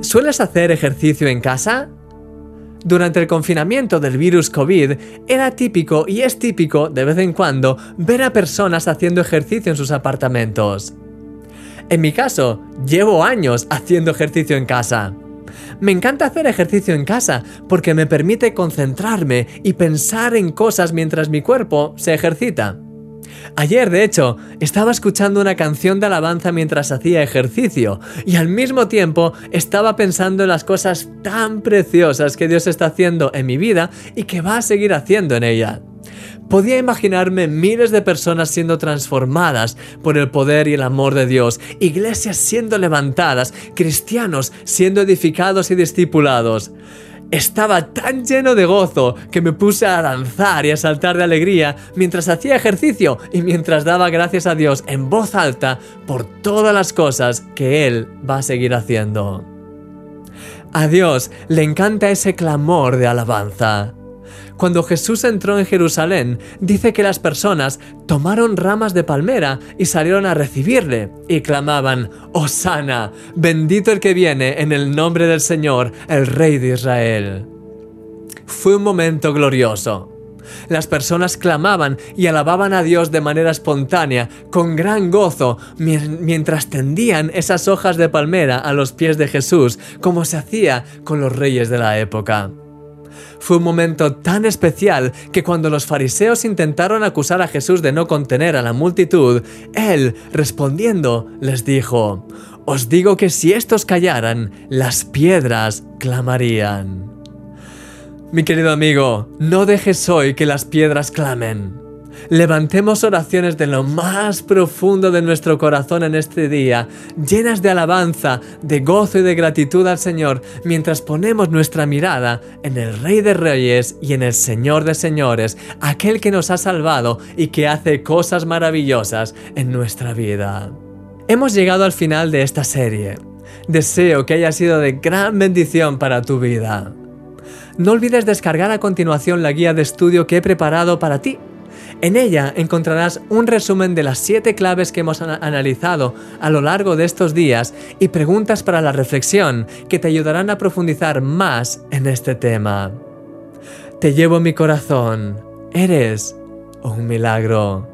¿Sueles hacer ejercicio en casa? Durante el confinamiento del virus COVID era típico y es típico de vez en cuando ver a personas haciendo ejercicio en sus apartamentos. En mi caso, llevo años haciendo ejercicio en casa. Me encanta hacer ejercicio en casa porque me permite concentrarme y pensar en cosas mientras mi cuerpo se ejercita. Ayer, de hecho, estaba escuchando una canción de alabanza mientras hacía ejercicio y al mismo tiempo estaba pensando en las cosas tan preciosas que Dios está haciendo en mi vida y que va a seguir haciendo en ella. Podía imaginarme miles de personas siendo transformadas por el poder y el amor de Dios, iglesias siendo levantadas, cristianos siendo edificados y discipulados. Estaba tan lleno de gozo que me puse a danzar y a saltar de alegría mientras hacía ejercicio y mientras daba gracias a Dios en voz alta por todas las cosas que Él va a seguir haciendo. A Dios le encanta ese clamor de alabanza. Cuando Jesús entró en Jerusalén, dice que las personas tomaron ramas de palmera y salieron a recibirle y clamaban, Osana, bendito el que viene en el nombre del Señor, el Rey de Israel. Fue un momento glorioso. Las personas clamaban y alababan a Dios de manera espontánea, con gran gozo, mientras tendían esas hojas de palmera a los pies de Jesús, como se hacía con los reyes de la época. Fue un momento tan especial que cuando los fariseos intentaron acusar a Jesús de no contener a la multitud, él, respondiendo, les dijo, Os digo que si estos callaran, las piedras clamarían. Mi querido amigo, no dejes hoy que las piedras clamen. Levantemos oraciones de lo más profundo de nuestro corazón en este día, llenas de alabanza, de gozo y de gratitud al Señor, mientras ponemos nuestra mirada en el Rey de Reyes y en el Señor de Señores, aquel que nos ha salvado y que hace cosas maravillosas en nuestra vida. Hemos llegado al final de esta serie. Deseo que haya sido de gran bendición para tu vida. No olvides descargar a continuación la guía de estudio que he preparado para ti en ella encontrarás un resumen de las siete claves que hemos analizado a lo largo de estos días y preguntas para la reflexión que te ayudarán a profundizar más en este tema. Te llevo mi corazón. Eres un milagro.